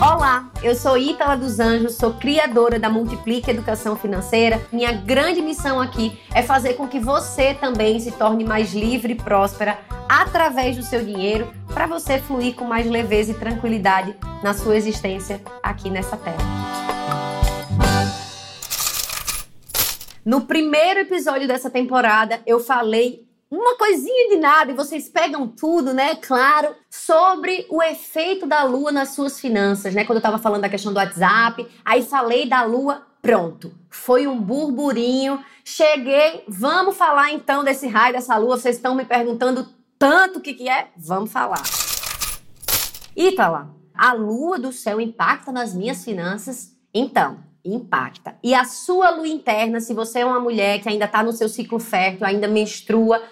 Olá, eu sou Ítala dos Anjos, sou criadora da Multiplique Educação Financeira. Minha grande missão aqui é fazer com que você também se torne mais livre e próspera através do seu dinheiro, para você fluir com mais leveza e tranquilidade na sua existência aqui nessa terra. No primeiro episódio dessa temporada, eu falei uma coisinha de nada e vocês pegam tudo, né? Claro, sobre o efeito da lua nas suas finanças, né? Quando eu tava falando da questão do WhatsApp, aí falei da lua, pronto. Foi um burburinho. Cheguei, vamos falar então desse raio dessa lua. Vocês estão me perguntando tanto o que, que é? Vamos falar. Ítala, a lua do céu impacta nas minhas finanças? Então, impacta. E a sua lua interna, se você é uma mulher que ainda está no seu ciclo fértil, ainda menstrua,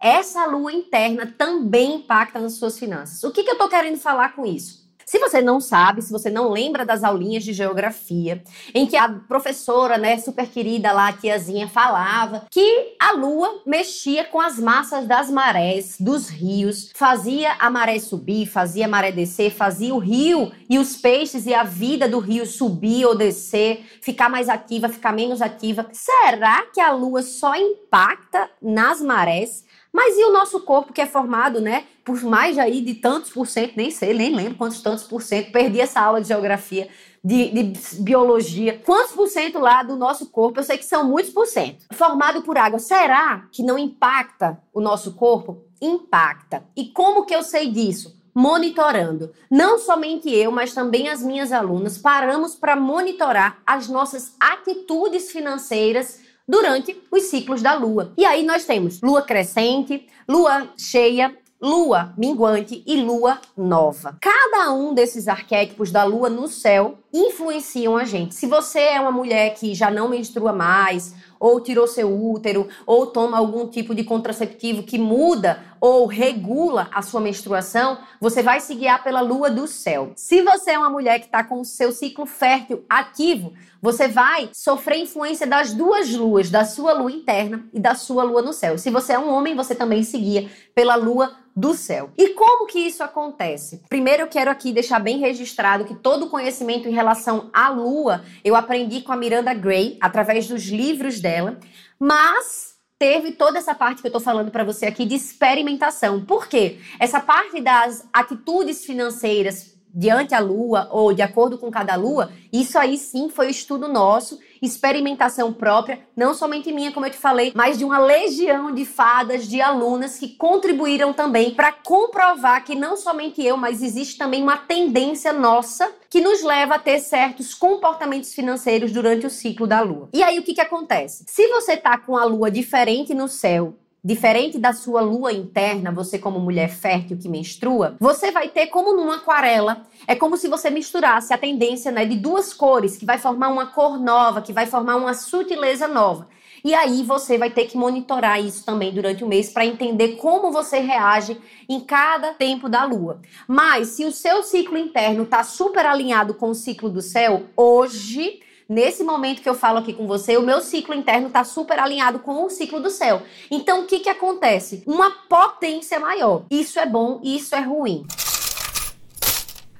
essa lua interna também impacta nas suas finanças. O que, que eu estou querendo falar com isso? Se você não sabe, se você não lembra das aulinhas de geografia, em que a professora, né, super querida lá, a tiazinha, falava que a lua mexia com as massas das marés, dos rios, fazia a maré subir, fazia a maré descer, fazia o rio e os peixes e a vida do rio subir ou descer, ficar mais ativa, ficar menos ativa. Será que a lua só impacta nas marés? Mas e o nosso corpo que é formado, né, por mais aí de tantos por cento, nem sei, nem lembro quantos tantos por cento, perdi essa aula de geografia, de, de, biologia. Quantos por cento lá do nosso corpo? Eu sei que são muitos por cento. Formado por água. Será que não impacta o nosso corpo? Impacta. E como que eu sei disso? Monitorando. Não somente eu, mas também as minhas alunas paramos para monitorar as nossas atitudes financeiras durante os ciclos da lua. E aí nós temos lua crescente, lua cheia, lua minguante e lua nova. Cada um desses arquétipos da lua no céu influenciam a gente. Se você é uma mulher que já não menstrua mais, ou tirou seu útero, ou toma algum tipo de contraceptivo que muda ou regula a sua menstruação, você vai se guiar pela lua do céu. Se você é uma mulher que está com o seu ciclo fértil ativo, você vai sofrer influência das duas luas, da sua lua interna e da sua lua no céu. Se você é um homem, você também se guia pela lua do céu. E como que isso acontece? Primeiro eu quero aqui deixar bem registrado que todo o conhecimento em relação à lua eu aprendi com a Miranda Gray através dos livros dela, mas teve toda essa parte que eu tô falando para você aqui de experimentação. Por quê? Essa parte das atitudes financeiras diante a lua ou de acordo com cada lua, isso aí sim foi estudo nosso, experimentação própria, não somente minha, como eu te falei, mas de uma legião de fadas, de alunas que contribuíram também para comprovar que não somente eu, mas existe também uma tendência nossa que nos leva a ter certos comportamentos financeiros durante o ciclo da lua. E aí o que que acontece? Se você tá com a lua diferente no céu Diferente da sua lua interna, você como mulher fértil que menstrua, você vai ter como numa aquarela, é como se você misturasse a tendência né, de duas cores, que vai formar uma cor nova, que vai formar uma sutileza nova. E aí você vai ter que monitorar isso também durante o mês para entender como você reage em cada tempo da lua. Mas se o seu ciclo interno está super alinhado com o ciclo do céu, hoje nesse momento que eu falo aqui com você, o meu ciclo interno está super alinhado com o ciclo do céu. Então, o que, que acontece? Uma potência maior. Isso é bom e isso é ruim.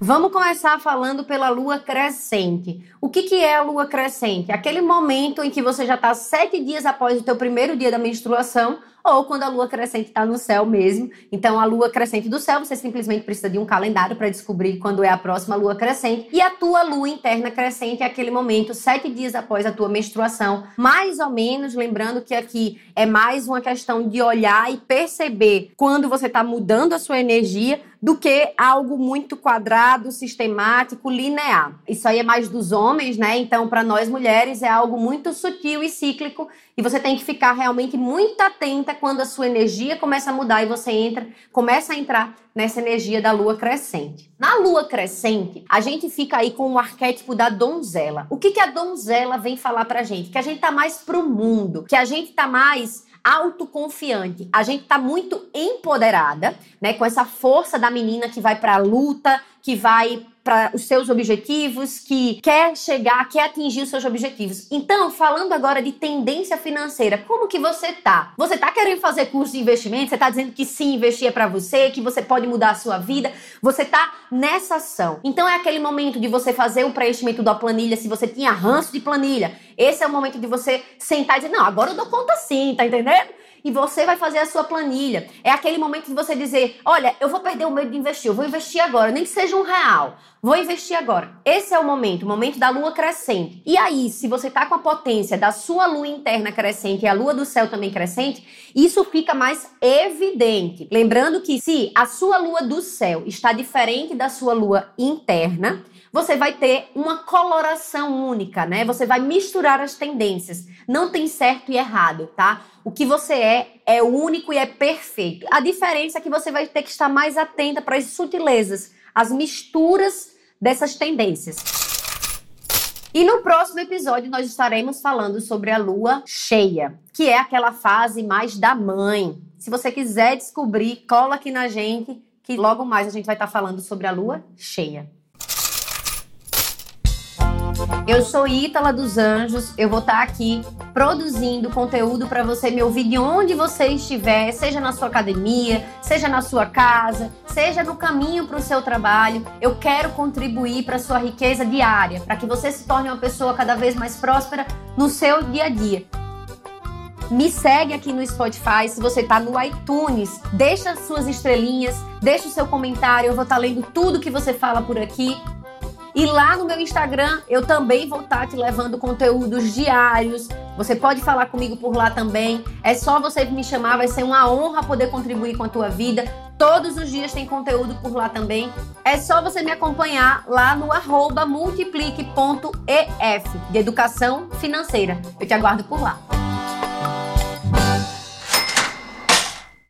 Vamos começar falando pela lua crescente. O que, que é a lua crescente? Aquele momento em que você já está sete dias após o teu primeiro dia da menstruação, ou quando a lua crescente está no céu mesmo. Então, a lua crescente do céu, você simplesmente precisa de um calendário para descobrir quando é a próxima lua crescente. E a tua lua interna crescente é aquele momento, sete dias após a tua menstruação. Mais ou menos, lembrando que aqui é mais uma questão de olhar e perceber quando você está mudando a sua energia do que algo muito quadrado, sistemático, linear. Isso aí é mais dos homens, né? Então, para nós mulheres, é algo muito sutil e cíclico e você tem que ficar realmente muito atenta quando a sua energia começa a mudar e você entra, começa a entrar nessa energia da lua crescente. Na lua crescente, a gente fica aí com o arquétipo da donzela. O que, que a donzela vem falar pra gente? Que a gente tá mais pro mundo, que a gente tá mais autoconfiante. A gente tá muito empoderada, né, com essa força da menina que vai para a luta, que vai para os seus objetivos, que quer chegar, quer atingir os seus objetivos. Então, falando agora de tendência financeira, como que você tá? Você tá querendo fazer curso de investimento? Você tá dizendo que sim, investir é para você, que você pode mudar a sua vida? Você tá nessa ação. Então é aquele momento de você fazer o preenchimento da planilha, se você tinha ranço de planilha. Esse é o momento de você sentar e dizer: "Não, agora eu dou conta sim", tá entendendo? E você vai fazer a sua planilha. É aquele momento de você dizer: olha, eu vou perder o medo de investir, eu vou investir agora, nem que seja um real. Vou investir agora. Esse é o momento, o momento da lua crescente. E aí, se você está com a potência da sua lua interna crescente e a lua do céu também crescente, isso fica mais evidente. Lembrando que se a sua lua do céu está diferente da sua lua interna, você vai ter uma coloração única, né? Você vai misturar as tendências. Não tem certo e errado, tá? O que você é é único e é perfeito. A diferença é que você vai ter que estar mais atenta para as sutilezas, as misturas dessas tendências. E no próximo episódio nós estaremos falando sobre a lua cheia, que é aquela fase mais da mãe. Se você quiser descobrir, cola aqui na gente que logo mais a gente vai estar falando sobre a lua cheia. Eu sou Ítala dos Anjos, eu vou estar aqui produzindo conteúdo para você me ouvir de onde você estiver, seja na sua academia, seja na sua casa, seja no caminho para o seu trabalho. Eu quero contribuir para sua riqueza diária, para que você se torne uma pessoa cada vez mais próspera no seu dia a dia. Me segue aqui no Spotify, se você está no iTunes, deixa suas estrelinhas, deixa o seu comentário, eu vou estar lendo tudo que você fala por aqui. E lá no meu Instagram eu também vou estar te levando conteúdos diários. Você pode falar comigo por lá também. É só você me chamar, vai ser uma honra poder contribuir com a tua vida. Todos os dias tem conteúdo por lá também. É só você me acompanhar lá no multiplique.ef de educação financeira. Eu te aguardo por lá.